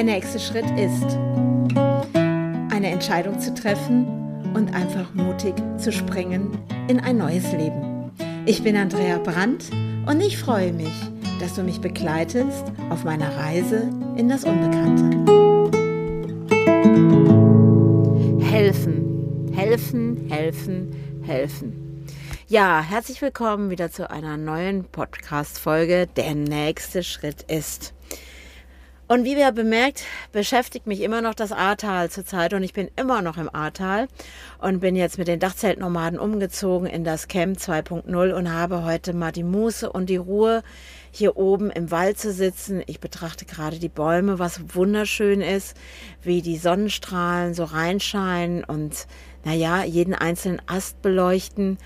Der nächste Schritt ist, eine Entscheidung zu treffen und einfach mutig zu springen in ein neues Leben. Ich bin Andrea Brandt und ich freue mich, dass du mich begleitest auf meiner Reise in das Unbekannte. Helfen, helfen, helfen, helfen. Ja, herzlich willkommen wieder zu einer neuen Podcast-Folge. Der nächste Schritt ist. Und wie wir bemerkt, beschäftigt mich immer noch das Ahrtal zurzeit und ich bin immer noch im Ahrtal und bin jetzt mit den Dachzeltnomaden umgezogen in das Camp 2.0 und habe heute mal die Muße und die Ruhe, hier oben im Wald zu sitzen. Ich betrachte gerade die Bäume, was wunderschön ist, wie die Sonnenstrahlen so reinscheinen und naja, jeden einzelnen Ast beleuchten.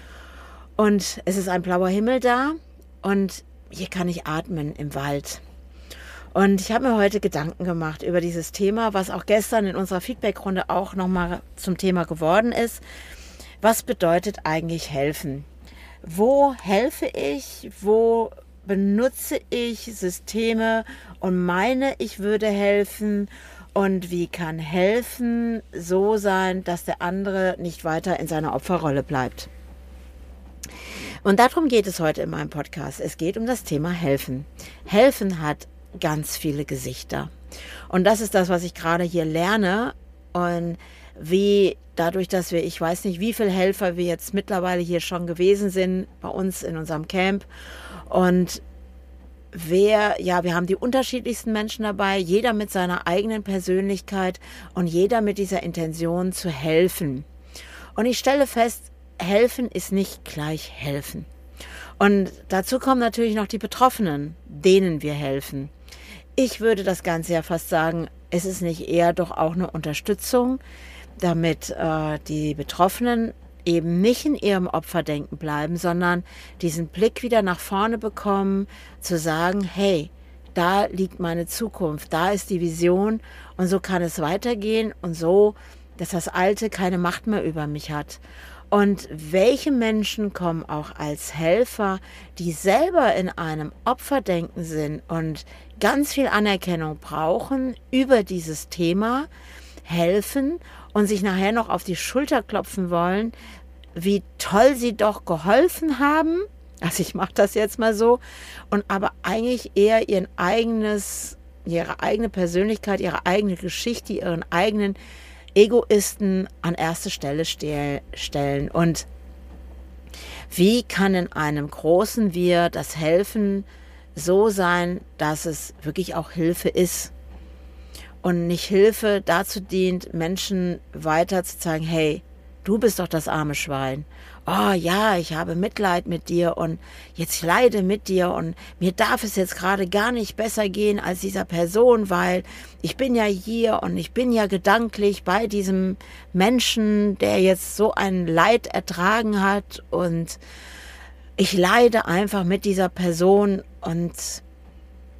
Und es ist ein blauer Himmel da und hier kann ich atmen im Wald. Und ich habe mir heute Gedanken gemacht über dieses Thema, was auch gestern in unserer Feedbackrunde auch nochmal zum Thema geworden ist. Was bedeutet eigentlich helfen? Wo helfe ich? Wo benutze ich Systeme und meine, ich würde helfen? Und wie kann helfen so sein, dass der andere nicht weiter in seiner Opferrolle bleibt? Und darum geht es heute in meinem Podcast. Es geht um das Thema Helfen. Helfen hat ganz viele Gesichter. Und das ist das, was ich gerade hier lerne und wie dadurch, dass wir, ich weiß nicht, wie viele Helfer wir jetzt mittlerweile hier schon gewesen sind bei uns in unserem Camp und wer, ja, wir haben die unterschiedlichsten Menschen dabei, jeder mit seiner eigenen Persönlichkeit und jeder mit dieser Intention zu helfen. Und ich stelle fest, helfen ist nicht gleich helfen. Und dazu kommen natürlich noch die Betroffenen, denen wir helfen. Ich würde das Ganze ja fast sagen, es ist nicht eher doch auch eine Unterstützung, damit äh, die Betroffenen eben nicht in ihrem Opferdenken bleiben, sondern diesen Blick wieder nach vorne bekommen, zu sagen, hey, da liegt meine Zukunft, da ist die Vision und so kann es weitergehen und so, dass das Alte keine Macht mehr über mich hat. Und welche Menschen kommen auch als Helfer, die selber in einem Opferdenken sind und ganz viel Anerkennung brauchen über dieses Thema, helfen und sich nachher noch auf die Schulter klopfen wollen, wie toll sie doch geholfen haben. Also ich mache das jetzt mal so und aber eigentlich eher ihren eigenes, ihre eigene Persönlichkeit, ihre eigene Geschichte, ihren eigenen Egoisten an erste Stelle stellen. Und wie kann in einem großen Wir das Helfen so sein, dass es wirklich auch Hilfe ist? Und nicht Hilfe dazu dient, Menschen weiter zu zeigen, hey, du bist doch das arme Schwein oh ja, ich habe Mitleid mit dir und jetzt leide mit dir und mir darf es jetzt gerade gar nicht besser gehen als dieser Person, weil ich bin ja hier und ich bin ja gedanklich bei diesem Menschen, der jetzt so ein Leid ertragen hat und ich leide einfach mit dieser Person und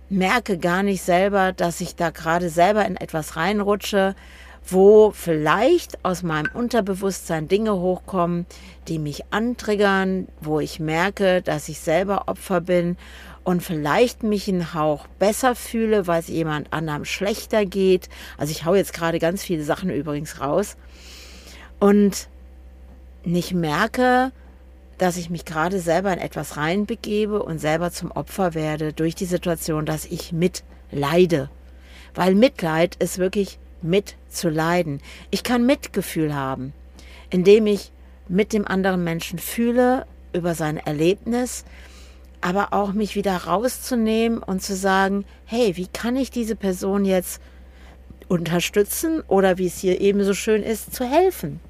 merke gar nicht selber, dass ich da gerade selber in etwas reinrutsche, wo vielleicht aus meinem Unterbewusstsein Dinge hochkommen, die mich antriggern, wo ich merke, dass ich selber Opfer bin und vielleicht mich einen Hauch besser fühle, weil es jemand anderem schlechter geht. Also ich hau jetzt gerade ganz viele Sachen übrigens raus und nicht merke, dass ich mich gerade selber in etwas reinbegebe und selber zum Opfer werde durch die Situation, dass ich mitleide. Weil Mitleid ist wirklich mitzuleiden. Ich kann Mitgefühl haben, indem ich mit dem anderen Menschen fühle über sein Erlebnis, aber auch mich wieder rauszunehmen und zu sagen, hey, wie kann ich diese Person jetzt unterstützen oder wie es hier eben so schön ist, zu helfen.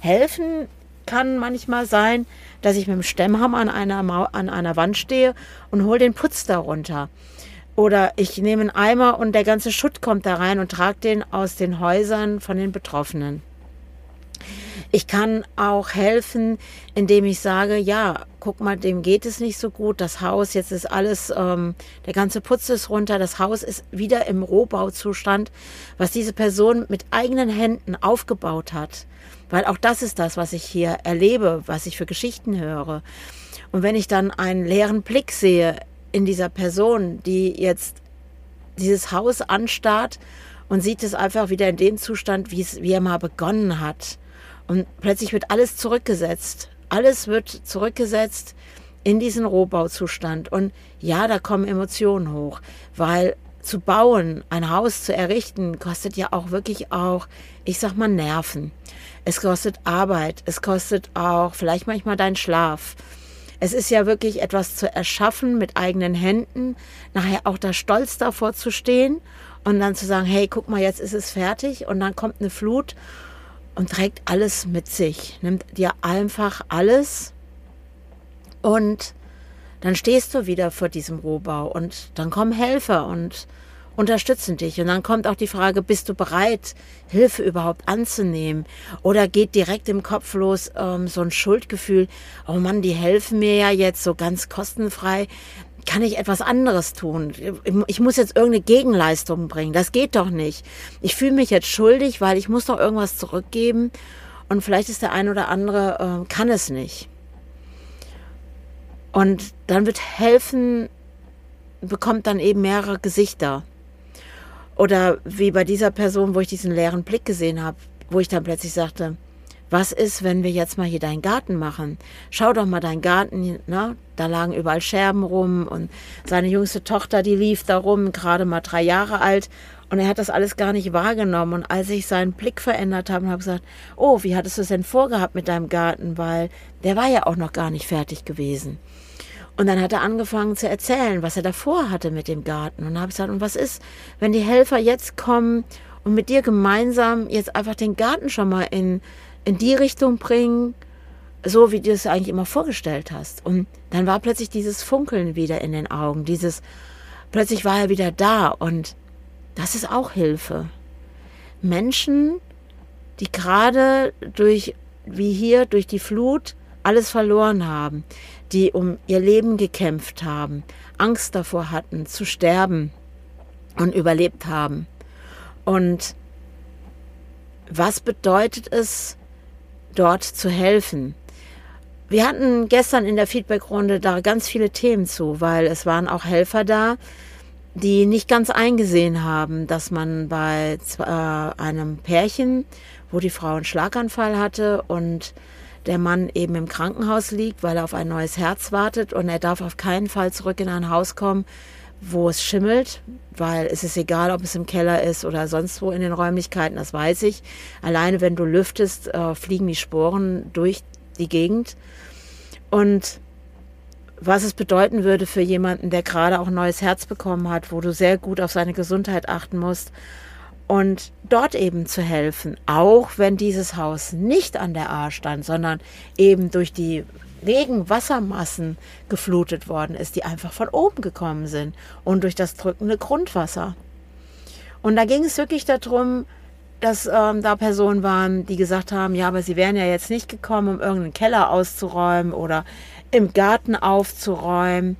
Helfen kann manchmal sein, dass ich mit dem Stemmhammer an einer, an einer Wand stehe und hole den Putz darunter. Oder ich nehme einen Eimer und der ganze Schutt kommt da rein und trage den aus den Häusern von den Betroffenen. Ich kann auch helfen, indem ich sage, ja, guck mal, dem geht es nicht so gut. Das Haus, jetzt ist alles, ähm, der ganze Putz ist runter. Das Haus ist wieder im Rohbauzustand, was diese Person mit eigenen Händen aufgebaut hat. Weil auch das ist das, was ich hier erlebe, was ich für Geschichten höre. Und wenn ich dann einen leeren Blick sehe in dieser Person, die jetzt dieses Haus anstarrt und sieht es einfach wieder in dem Zustand, wie es, wie er mal begonnen hat. Und plötzlich wird alles zurückgesetzt. Alles wird zurückgesetzt in diesen Rohbauzustand. Und ja, da kommen Emotionen hoch, weil zu bauen, ein Haus zu errichten, kostet ja auch wirklich auch, ich sag mal, Nerven. Es kostet Arbeit. Es kostet auch vielleicht manchmal deinen Schlaf. Es ist ja wirklich etwas zu erschaffen mit eigenen Händen, nachher auch da stolz davor zu stehen und dann zu sagen, hey, guck mal, jetzt ist es fertig und dann kommt eine Flut und trägt alles mit sich, nimmt dir einfach alles und dann stehst du wieder vor diesem Rohbau und dann kommen Helfer und unterstützen dich. Und dann kommt auch die Frage, bist du bereit, Hilfe überhaupt anzunehmen? Oder geht direkt im Kopf los ähm, so ein Schuldgefühl, oh Mann, die helfen mir ja jetzt so ganz kostenfrei. Kann ich etwas anderes tun? Ich muss jetzt irgendeine Gegenleistung bringen. Das geht doch nicht. Ich fühle mich jetzt schuldig, weil ich muss doch irgendwas zurückgeben. Und vielleicht ist der ein oder andere, äh, kann es nicht. Und dann wird helfen, bekommt dann eben mehrere Gesichter. Oder wie bei dieser Person, wo ich diesen leeren Blick gesehen habe, wo ich dann plötzlich sagte, was ist, wenn wir jetzt mal hier deinen Garten machen? Schau doch mal deinen Garten, ne? da lagen überall Scherben rum und seine jüngste Tochter, die lief da rum, gerade mal drei Jahre alt und er hat das alles gar nicht wahrgenommen. Und als ich seinen Blick verändert habe und habe gesagt, oh, wie hattest du es denn vorgehabt mit deinem Garten? Weil der war ja auch noch gar nicht fertig gewesen. Und dann hat er angefangen zu erzählen, was er davor hatte mit dem Garten. Und dann habe ich gesagt, und was ist, wenn die Helfer jetzt kommen und mit dir gemeinsam jetzt einfach den Garten schon mal in, in die Richtung bringen, so wie du es eigentlich immer vorgestellt hast. Und dann war plötzlich dieses Funkeln wieder in den Augen, dieses, plötzlich war er wieder da und das ist auch Hilfe. Menschen, die gerade durch, wie hier, durch die Flut alles verloren haben, die um ihr Leben gekämpft haben, Angst davor hatten zu sterben und überlebt haben. Und was bedeutet es, dort zu helfen? Wir hatten gestern in der Feedbackrunde da ganz viele Themen zu, weil es waren auch Helfer da, die nicht ganz eingesehen haben, dass man bei äh, einem Pärchen, wo die Frau einen Schlaganfall hatte und der Mann eben im Krankenhaus liegt, weil er auf ein neues Herz wartet und er darf auf keinen Fall zurück in ein Haus kommen, wo es schimmelt, weil es ist egal, ob es im Keller ist oder sonst wo in den Räumlichkeiten, das weiß ich. Alleine wenn du lüftest, äh, fliegen die Sporen durch die Gegend. Und was es bedeuten würde für jemanden, der gerade auch ein neues Herz bekommen hat, wo du sehr gut auf seine Gesundheit achten musst und dort eben zu helfen, auch wenn dieses Haus nicht an der A stand, sondern eben durch die Regenwassermassen geflutet worden ist, die einfach von oben gekommen sind und durch das drückende Grundwasser. Und da ging es wirklich darum, dass ähm, da Personen waren, die gesagt haben, ja, aber sie wären ja jetzt nicht gekommen, um irgendeinen Keller auszuräumen oder im Garten aufzuräumen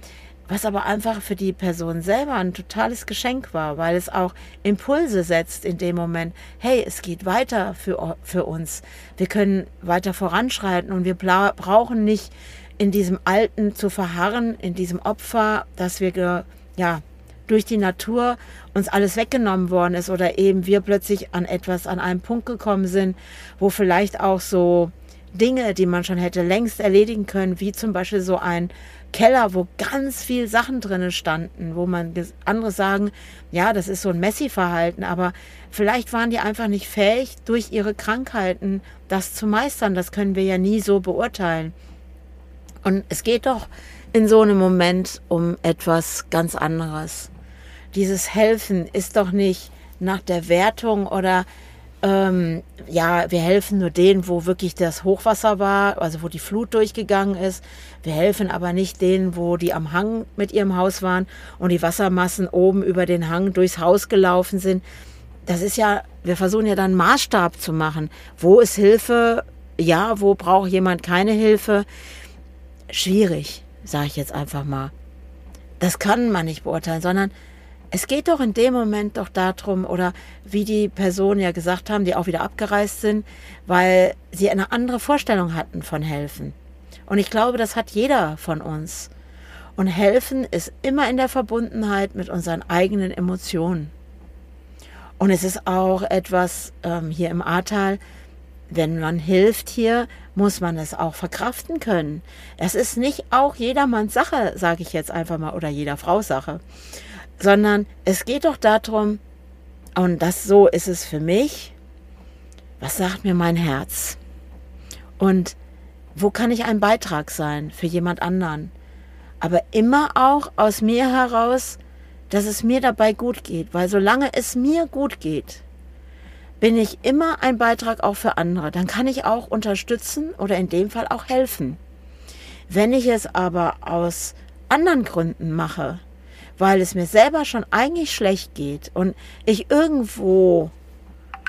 was aber einfach für die Person selber ein totales Geschenk war, weil es auch Impulse setzt in dem Moment, hey, es geht weiter für, für uns, wir können weiter voranschreiten und wir brauchen nicht in diesem Alten zu verharren, in diesem Opfer, dass wir ja durch die Natur uns alles weggenommen worden ist oder eben wir plötzlich an etwas, an einem Punkt gekommen sind, wo vielleicht auch so Dinge, die man schon hätte längst erledigen können, wie zum Beispiel so ein Keller, wo ganz viel Sachen drinnen standen, wo man andere sagen, ja, das ist so ein Messi-Verhalten, aber vielleicht waren die einfach nicht fähig, durch ihre Krankheiten das zu meistern. Das können wir ja nie so beurteilen. Und es geht doch in so einem Moment um etwas ganz anderes. Dieses Helfen ist doch nicht nach der Wertung oder ähm, ja, wir helfen nur denen, wo wirklich das Hochwasser war, also wo die Flut durchgegangen ist. Wir helfen aber nicht denen, wo die am Hang mit ihrem Haus waren und die Wassermassen oben über den Hang durchs Haus gelaufen sind. Das ist ja, wir versuchen ja dann Maßstab zu machen. Wo ist Hilfe? Ja, wo braucht jemand keine Hilfe? Schwierig, sage ich jetzt einfach mal. Das kann man nicht beurteilen, sondern es geht doch in dem Moment doch darum, oder wie die Personen ja gesagt haben, die auch wieder abgereist sind, weil sie eine andere Vorstellung hatten von helfen. Und ich glaube, das hat jeder von uns. Und helfen ist immer in der Verbundenheit mit unseren eigenen Emotionen. Und es ist auch etwas ähm, hier im Ahrtal, wenn man hilft hier, muss man es auch verkraften können. Es ist nicht auch jedermanns Sache, sage ich jetzt einfach mal, oder jeder Frau Sache, sondern es geht doch darum, und das so ist es für mich, was sagt mir mein Herz? Und wo kann ich ein Beitrag sein für jemand anderen? Aber immer auch aus mir heraus, dass es mir dabei gut geht, weil solange es mir gut geht, bin ich immer ein Beitrag auch für andere. Dann kann ich auch unterstützen oder in dem Fall auch helfen. Wenn ich es aber aus anderen Gründen mache, weil es mir selber schon eigentlich schlecht geht und ich irgendwo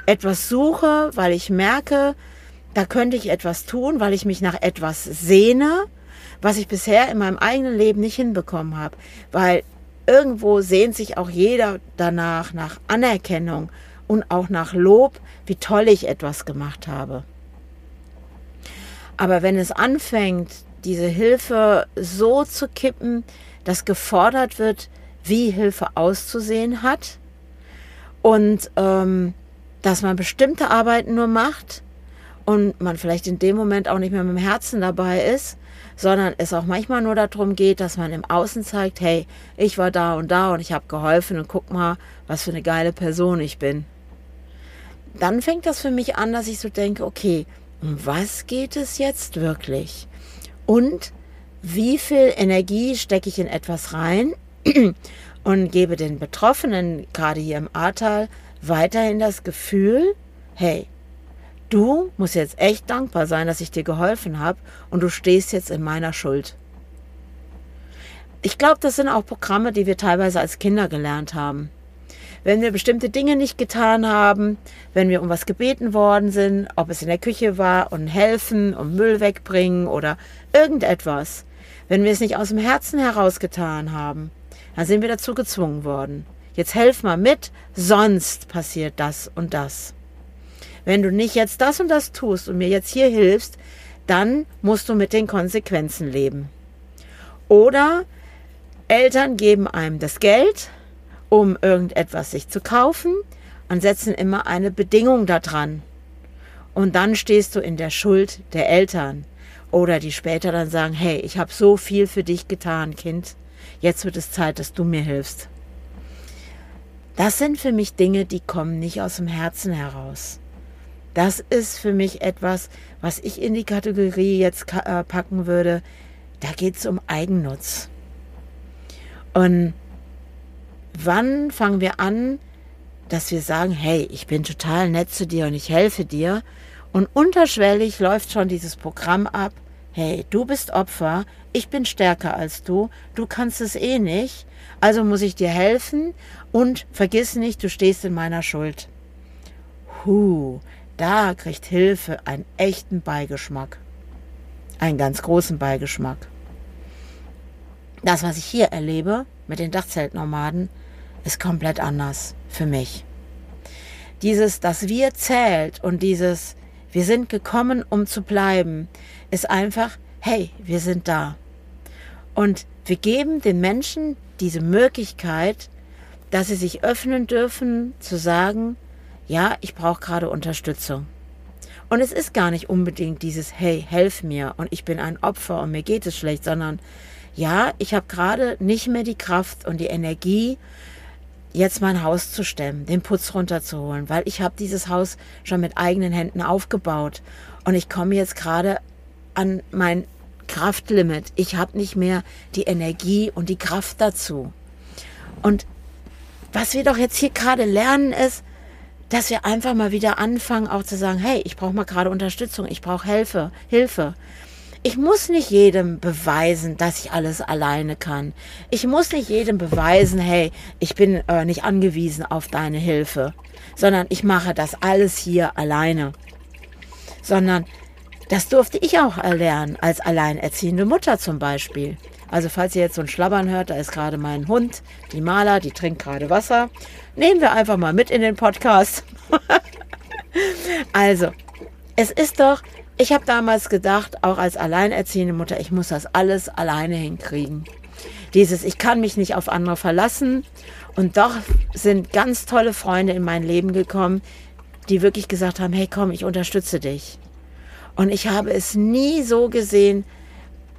etwas suche, weil ich merke, da könnte ich etwas tun, weil ich mich nach etwas sehne, was ich bisher in meinem eigenen Leben nicht hinbekommen habe. Weil irgendwo sehnt sich auch jeder danach, nach Anerkennung und auch nach Lob, wie toll ich etwas gemacht habe. Aber wenn es anfängt, diese Hilfe so zu kippen, dass gefordert wird, wie Hilfe auszusehen hat und ähm, dass man bestimmte Arbeiten nur macht und man vielleicht in dem Moment auch nicht mehr mit dem Herzen dabei ist, sondern es auch manchmal nur darum geht, dass man im Außen zeigt, hey, ich war da und da und ich habe geholfen und guck mal, was für eine geile Person ich bin. Dann fängt das für mich an, dass ich so denke, okay, um was geht es jetzt wirklich? Und wie viel Energie stecke ich in etwas rein und gebe den Betroffenen, gerade hier im Ahrtal, weiterhin das Gefühl, hey, du musst jetzt echt dankbar sein, dass ich dir geholfen habe und du stehst jetzt in meiner Schuld. Ich glaube, das sind auch Programme, die wir teilweise als Kinder gelernt haben. Wenn wir bestimmte Dinge nicht getan haben, wenn wir um was gebeten worden sind, ob es in der Küche war und helfen, um Müll wegbringen oder irgendetwas, wenn wir es nicht aus dem Herzen heraus getan haben, dann sind wir dazu gezwungen worden. Jetzt helf mal mit, sonst passiert das und das. Wenn du nicht jetzt das und das tust und mir jetzt hier hilfst, dann musst du mit den Konsequenzen leben. Oder Eltern geben einem das Geld, um irgendetwas sich zu kaufen und setzen immer eine Bedingung daran. Und dann stehst du in der Schuld der Eltern. Oder die später dann sagen, hey, ich habe so viel für dich getan, Kind. Jetzt wird es Zeit, dass du mir hilfst. Das sind für mich Dinge, die kommen nicht aus dem Herzen heraus. Das ist für mich etwas, was ich in die Kategorie jetzt äh, packen würde. Da geht es um Eigennutz. Und wann fangen wir an, dass wir sagen, hey, ich bin total nett zu dir und ich helfe dir. Und unterschwellig läuft schon dieses Programm ab, hey, du bist Opfer, ich bin stärker als du, du kannst es eh nicht, also muss ich dir helfen und vergiss nicht, du stehst in meiner Schuld. Huh, da kriegt Hilfe einen echten Beigeschmack. Einen ganz großen Beigeschmack. Das, was ich hier erlebe mit den Dachzeltnomaden, ist komplett anders für mich. Dieses, das Wir zählt und dieses, wir sind gekommen, um zu bleiben, ist einfach, hey, wir sind da. Und wir geben den Menschen diese Möglichkeit, dass sie sich öffnen dürfen, zu sagen, ja, ich brauche gerade Unterstützung. Und es ist gar nicht unbedingt dieses, hey, helf mir und ich bin ein Opfer und mir geht es schlecht, sondern ja, ich habe gerade nicht mehr die Kraft und die Energie, jetzt mein Haus zu stemmen, den Putz runterzuholen, weil ich habe dieses Haus schon mit eigenen Händen aufgebaut und ich komme jetzt gerade an mein Kraftlimit. Ich habe nicht mehr die Energie und die Kraft dazu. Und was wir doch jetzt hier gerade lernen ist, dass wir einfach mal wieder anfangen, auch zu sagen, hey, ich brauche mal gerade Unterstützung, ich brauche Hilfe, Hilfe. Ich muss nicht jedem beweisen, dass ich alles alleine kann. Ich muss nicht jedem beweisen, hey, ich bin äh, nicht angewiesen auf deine Hilfe, sondern ich mache das alles hier alleine. Sondern das durfte ich auch erlernen als alleinerziehende Mutter zum Beispiel. Also falls ihr jetzt so ein Schlabbern hört, da ist gerade mein Hund, die Maler, die trinkt gerade Wasser. Nehmen wir einfach mal mit in den Podcast. also, es ist doch, ich habe damals gedacht, auch als alleinerziehende Mutter, ich muss das alles alleine hinkriegen. Dieses, ich kann mich nicht auf andere verlassen Und doch sind ganz tolle Freunde in mein Leben gekommen, die wirklich gesagt haben, hey komm, ich unterstütze dich. Und ich habe es nie so gesehen,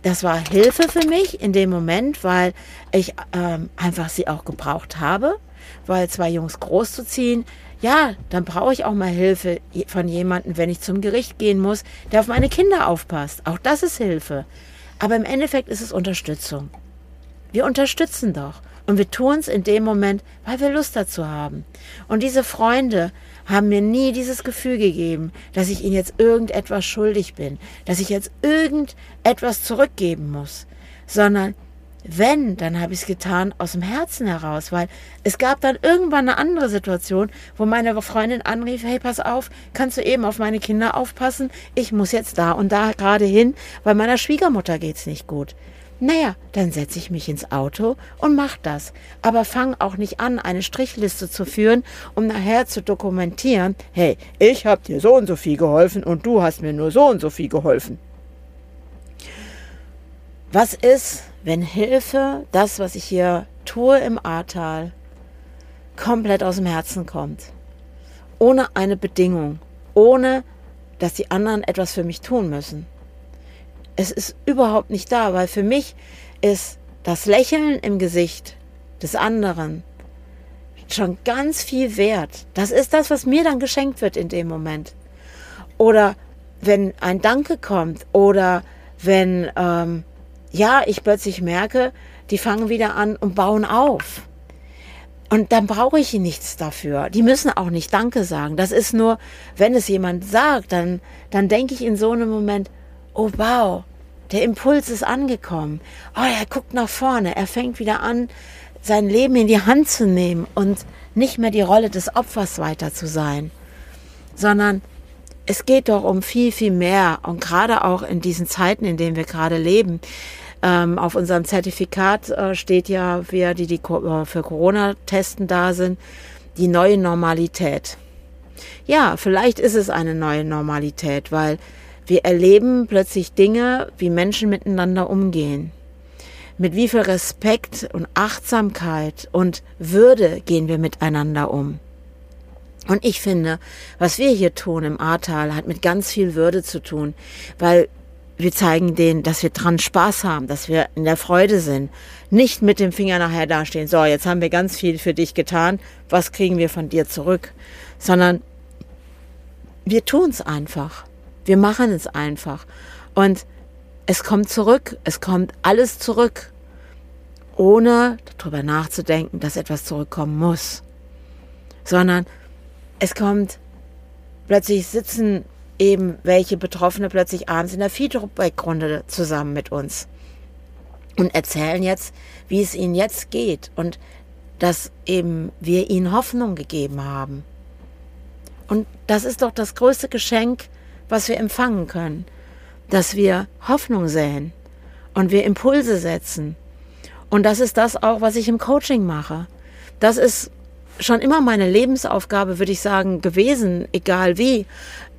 das war Hilfe für mich in dem Moment, weil ich ähm, einfach sie auch gebraucht habe, weil zwei Jungs großzuziehen, ja, dann brauche ich auch mal Hilfe von jemandem, wenn ich zum Gericht gehen muss, der auf meine Kinder aufpasst. Auch das ist Hilfe. Aber im Endeffekt ist es Unterstützung. Wir unterstützen doch. Und wir tun es in dem Moment, weil wir Lust dazu haben. Und diese Freunde haben mir nie dieses Gefühl gegeben, dass ich ihnen jetzt irgendetwas schuldig bin, dass ich jetzt irgendetwas zurückgeben muss, sondern wenn, dann habe ich es getan aus dem Herzen heraus, weil es gab dann irgendwann eine andere Situation, wo meine Freundin anrief, hey, pass auf, kannst du eben auf meine Kinder aufpassen? Ich muss jetzt da und da gerade hin, weil meiner Schwiegermutter geht's nicht gut. Naja, dann setze ich mich ins Auto und mach das. Aber fang auch nicht an, eine Strichliste zu führen, um nachher zu dokumentieren, hey, ich habe dir so und so viel geholfen und du hast mir nur so und so viel geholfen. Was ist, wenn Hilfe, das, was ich hier tue im Ahrtal, komplett aus dem Herzen kommt? Ohne eine Bedingung, ohne dass die anderen etwas für mich tun müssen es ist überhaupt nicht da, weil für mich ist das Lächeln im Gesicht des anderen schon ganz viel wert. Das ist das, was mir dann geschenkt wird in dem Moment. Oder wenn ein Danke kommt oder wenn ähm, ja ich plötzlich merke, die fangen wieder an und bauen auf. Und dann brauche ich nichts dafür. Die müssen auch nicht Danke sagen. Das ist nur, wenn es jemand sagt, dann, dann denke ich in so einem Moment, oh wow, der Impuls ist angekommen. Oh, er guckt nach vorne, er fängt wieder an, sein Leben in die Hand zu nehmen und nicht mehr die Rolle des Opfers weiter zu sein, sondern es geht doch um viel, viel mehr und gerade auch in diesen Zeiten, in denen wir gerade leben. Ähm, auf unserem Zertifikat äh, steht ja, wir, die, die äh, für Corona-Testen da sind, die neue Normalität. Ja, vielleicht ist es eine neue Normalität, weil wir erleben plötzlich Dinge, wie Menschen miteinander umgehen. Mit wie viel Respekt und Achtsamkeit und Würde gehen wir miteinander um. Und ich finde, was wir hier tun im Ahrtal, hat mit ganz viel Würde zu tun, weil wir zeigen denen, dass wir dran Spaß haben, dass wir in der Freude sind. Nicht mit dem Finger nachher dastehen, so, jetzt haben wir ganz viel für dich getan, was kriegen wir von dir zurück? Sondern wir tun es einfach. Wir machen es einfach. Und es kommt zurück, es kommt alles zurück, ohne darüber nachzudenken, dass etwas zurückkommen muss. Sondern es kommt, plötzlich sitzen eben welche Betroffene plötzlich abends in der Feedback-Runde zusammen mit uns und erzählen jetzt, wie es ihnen jetzt geht und dass eben wir ihnen Hoffnung gegeben haben. Und das ist doch das größte Geschenk, was wir empfangen können, dass wir Hoffnung säen und wir Impulse setzen. Und das ist das auch, was ich im Coaching mache. Das ist schon immer meine Lebensaufgabe, würde ich sagen, gewesen, egal wie.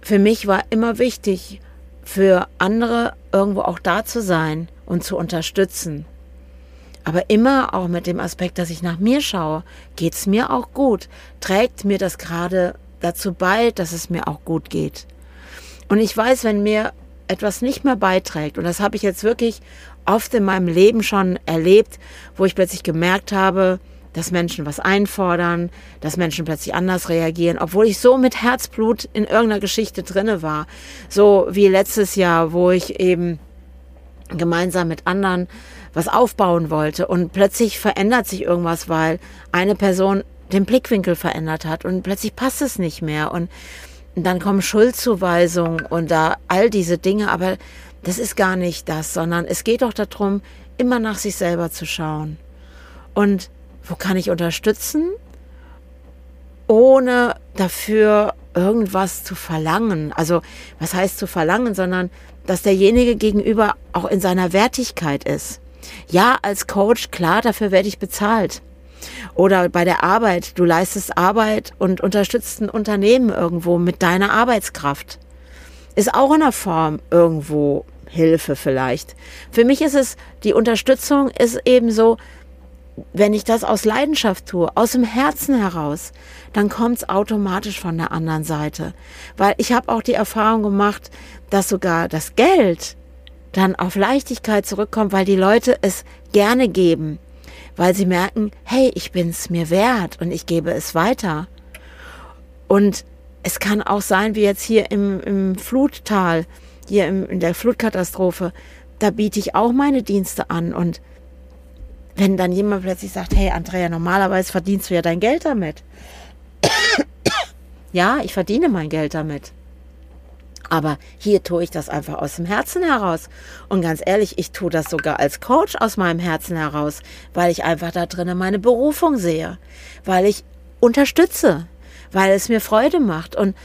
Für mich war immer wichtig, für andere irgendwo auch da zu sein und zu unterstützen. Aber immer auch mit dem Aspekt, dass ich nach mir schaue, geht es mir auch gut? Trägt mir das gerade dazu bei, dass es mir auch gut geht? Und ich weiß, wenn mir etwas nicht mehr beiträgt, und das habe ich jetzt wirklich oft in meinem Leben schon erlebt, wo ich plötzlich gemerkt habe, dass Menschen was einfordern, dass Menschen plötzlich anders reagieren, obwohl ich so mit Herzblut in irgendeiner Geschichte drinne war. So wie letztes Jahr, wo ich eben gemeinsam mit anderen was aufbauen wollte und plötzlich verändert sich irgendwas, weil eine Person den Blickwinkel verändert hat und plötzlich passt es nicht mehr und dann kommen Schuldzuweisungen und da all diese Dinge, aber das ist gar nicht das, sondern es geht doch darum, immer nach sich selber zu schauen. Und wo kann ich unterstützen, ohne dafür irgendwas zu verlangen? Also, was heißt zu verlangen, sondern dass derjenige gegenüber auch in seiner Wertigkeit ist. Ja, als Coach, klar, dafür werde ich bezahlt. Oder bei der Arbeit, du leistest Arbeit und unterstützt ein Unternehmen irgendwo mit deiner Arbeitskraft. Ist auch in der Form irgendwo Hilfe vielleicht. Für mich ist es, die Unterstützung ist eben so, wenn ich das aus Leidenschaft tue, aus dem Herzen heraus, dann kommt es automatisch von der anderen Seite. Weil ich habe auch die Erfahrung gemacht, dass sogar das Geld dann auf Leichtigkeit zurückkommt, weil die Leute es gerne geben, weil sie merken, hey, ich bin es mir wert und ich gebe es weiter. Und es kann auch sein, wie jetzt hier im, im Fluttal, hier im, in der Flutkatastrophe, da biete ich auch meine Dienste an und wenn dann jemand plötzlich sagt, hey Andrea, normalerweise verdienst du ja dein Geld damit. ja, ich verdiene mein Geld damit. Aber hier tue ich das einfach aus dem Herzen heraus. Und ganz ehrlich, ich tue das sogar als Coach aus meinem Herzen heraus, weil ich einfach da drinnen meine Berufung sehe, weil ich unterstütze, weil es mir Freude macht. Und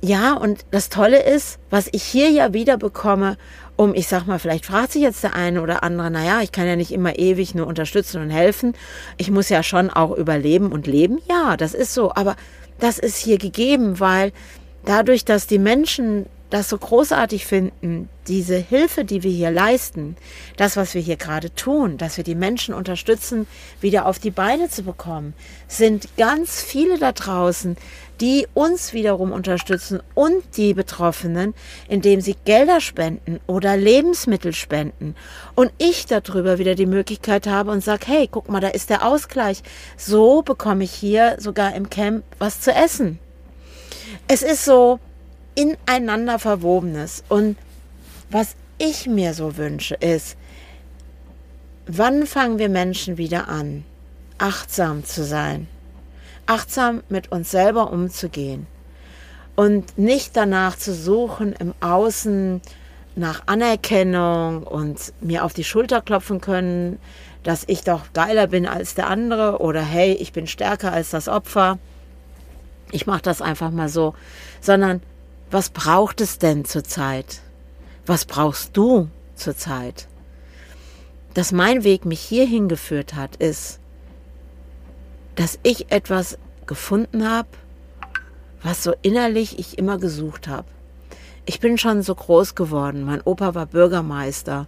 ja, und das Tolle ist, was ich hier ja wieder bekomme, um, ich sag mal, vielleicht fragt sich jetzt der eine oder andere, naja, ich kann ja nicht immer ewig nur unterstützen und helfen. Ich muss ja schon auch überleben und leben. Ja, das ist so. Aber das ist hier gegeben, weil dadurch, dass die Menschen das so großartig finden, diese Hilfe, die wir hier leisten, das, was wir hier gerade tun, dass wir die Menschen unterstützen, wieder auf die Beine zu bekommen, sind ganz viele da draußen, die uns wiederum unterstützen und die Betroffenen, indem sie Gelder spenden oder Lebensmittel spenden. Und ich darüber wieder die Möglichkeit habe und sage, hey, guck mal, da ist der Ausgleich. So bekomme ich hier sogar im Camp was zu essen. Es ist so ineinander verwobenes. Und was ich mir so wünsche, ist, wann fangen wir Menschen wieder an, achtsam zu sein? Achtsam mit uns selber umzugehen und nicht danach zu suchen im Außen nach Anerkennung und mir auf die Schulter klopfen können, dass ich doch geiler bin als der andere oder hey, ich bin stärker als das Opfer. Ich mache das einfach mal so, sondern was braucht es denn zurzeit? Was brauchst du zurzeit? Dass mein Weg mich hierhin geführt hat, ist, dass ich etwas gefunden habe, was so innerlich ich immer gesucht habe. Ich bin schon so groß geworden. Mein Opa war Bürgermeister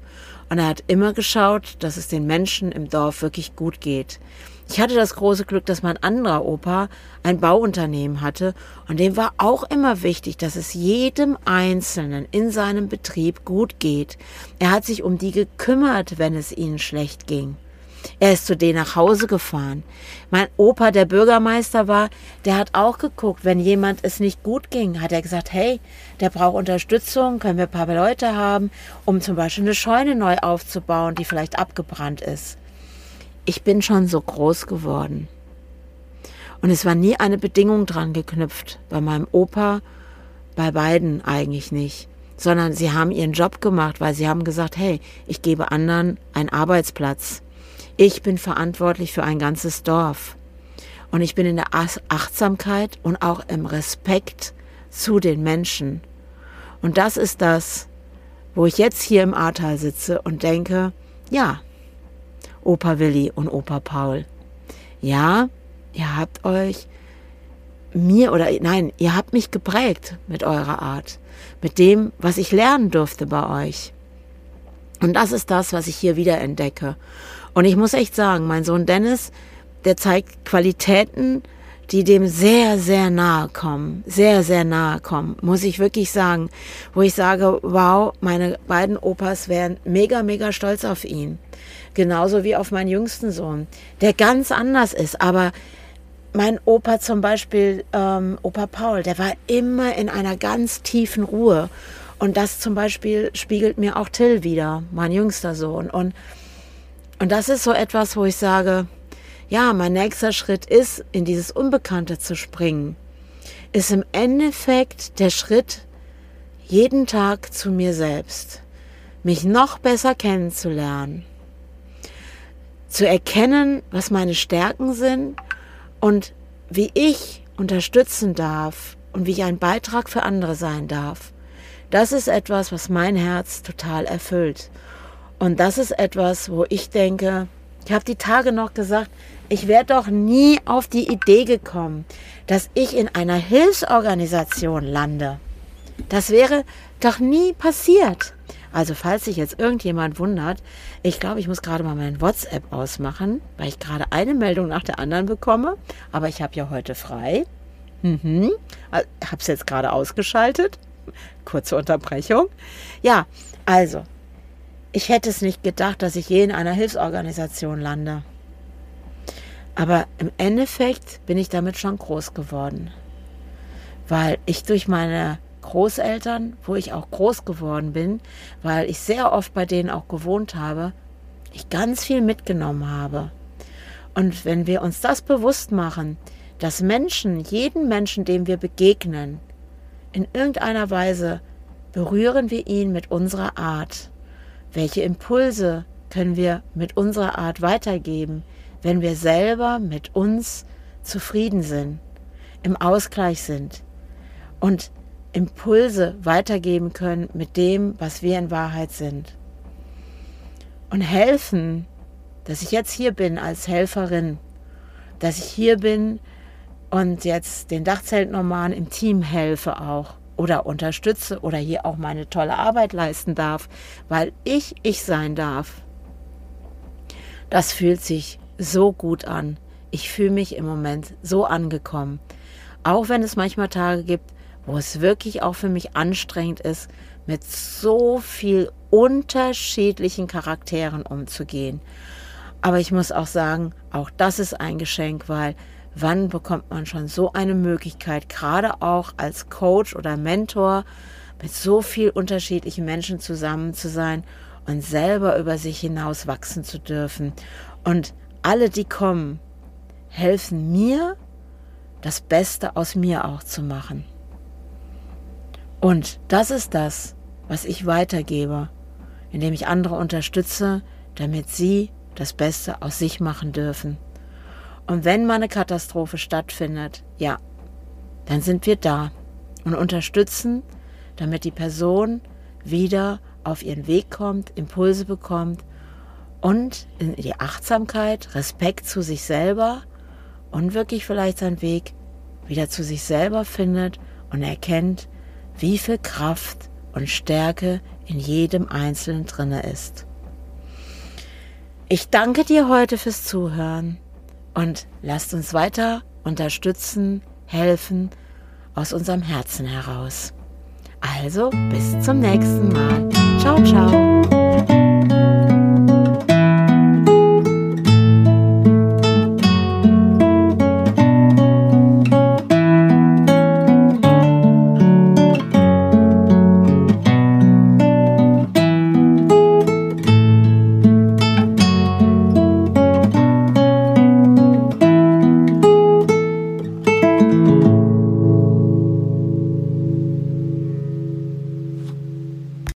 und er hat immer geschaut, dass es den Menschen im Dorf wirklich gut geht. Ich hatte das große Glück, dass mein anderer Opa ein Bauunternehmen hatte und dem war auch immer wichtig, dass es jedem Einzelnen in seinem Betrieb gut geht. Er hat sich um die gekümmert, wenn es ihnen schlecht ging. Er ist zu denen nach Hause gefahren. Mein Opa, der Bürgermeister war, der hat auch geguckt, wenn jemand es nicht gut ging, hat er gesagt, hey, der braucht Unterstützung, können wir ein paar Leute haben, um zum Beispiel eine Scheune neu aufzubauen, die vielleicht abgebrannt ist. Ich bin schon so groß geworden. Und es war nie eine Bedingung dran geknüpft. Bei meinem Opa, bei beiden eigentlich nicht. Sondern sie haben ihren Job gemacht, weil sie haben gesagt, hey, ich gebe anderen einen Arbeitsplatz. Ich bin verantwortlich für ein ganzes Dorf. Und ich bin in der Achtsamkeit und auch im Respekt zu den Menschen. Und das ist das, wo ich jetzt hier im Ahrtal sitze und denke, ja, Opa Willi und Opa Paul, ja, ihr habt euch mir oder nein, ihr habt mich geprägt mit eurer Art, mit dem, was ich lernen durfte bei euch. Und das ist das, was ich hier wieder entdecke. Und ich muss echt sagen, mein Sohn Dennis, der zeigt Qualitäten, die dem sehr, sehr nahe kommen. Sehr, sehr nahe kommen, muss ich wirklich sagen. Wo ich sage, wow, meine beiden Opas wären mega, mega stolz auf ihn. Genauso wie auf meinen jüngsten Sohn, der ganz anders ist. Aber mein Opa zum Beispiel, ähm, Opa Paul, der war immer in einer ganz tiefen Ruhe. Und das zum Beispiel spiegelt mir auch Till wieder, mein jüngster Sohn. Und und das ist so etwas, wo ich sage, ja, mein nächster Schritt ist, in dieses Unbekannte zu springen, ist im Endeffekt der Schritt, jeden Tag zu mir selbst, mich noch besser kennenzulernen, zu erkennen, was meine Stärken sind und wie ich unterstützen darf und wie ich ein Beitrag für andere sein darf. Das ist etwas, was mein Herz total erfüllt. Und das ist etwas, wo ich denke, ich habe die Tage noch gesagt, ich wäre doch nie auf die Idee gekommen, dass ich in einer Hilfsorganisation lande. Das wäre doch nie passiert, Also falls sich jetzt irgendjemand wundert, ich glaube, ich muss gerade mal mein WhatsApp ausmachen, weil ich gerade eine Meldung nach der anderen bekomme. Aber ich habe ja heute frei. Mhm. Habe es jetzt gerade ausgeschaltet. Kurze Unterbrechung. Ja, also, ich hätte es nicht gedacht, dass ich je in einer Hilfsorganisation lande. Aber im Endeffekt bin ich damit schon groß geworden. Weil ich durch meine Großeltern, wo ich auch groß geworden bin, weil ich sehr oft bei denen auch gewohnt habe, ich ganz viel mitgenommen habe. Und wenn wir uns das bewusst machen, dass Menschen, jeden Menschen, dem wir begegnen, in irgendeiner Weise berühren wir ihn mit unserer Art. Welche Impulse können wir mit unserer Art weitergeben, wenn wir selber mit uns zufrieden sind, im Ausgleich sind und Impulse weitergeben können mit dem, was wir in Wahrheit sind. Und helfen, dass ich jetzt hier bin als Helferin, dass ich hier bin und jetzt den Dachzeltnormalen im Team helfe auch oder unterstütze oder hier auch meine tolle Arbeit leisten darf, weil ich ich sein darf. Das fühlt sich so gut an. Ich fühle mich im Moment so angekommen. Auch wenn es manchmal Tage gibt, wo es wirklich auch für mich anstrengend ist, mit so viel unterschiedlichen Charakteren umzugehen. Aber ich muss auch sagen, auch das ist ein Geschenk, weil wann bekommt man schon so eine Möglichkeit, gerade auch als Coach oder Mentor, mit so viel unterschiedlichen Menschen zusammen zu sein und selber über sich hinaus wachsen zu dürfen. Und alle, die kommen, helfen mir, das Beste aus mir auch zu machen. Und das ist das, was ich weitergebe, indem ich andere unterstütze, damit sie das Beste aus sich machen dürfen. Und wenn mal eine Katastrophe stattfindet, ja, dann sind wir da und unterstützen, damit die Person wieder auf ihren Weg kommt, Impulse bekommt und in die Achtsamkeit, Respekt zu sich selber und wirklich vielleicht seinen Weg wieder zu sich selber findet und erkennt, wie viel Kraft und Stärke in jedem Einzelnen drinne ist. Ich danke dir heute fürs Zuhören und lasst uns weiter unterstützen, helfen aus unserem Herzen heraus. Also bis zum nächsten Mal. Ciao, ciao.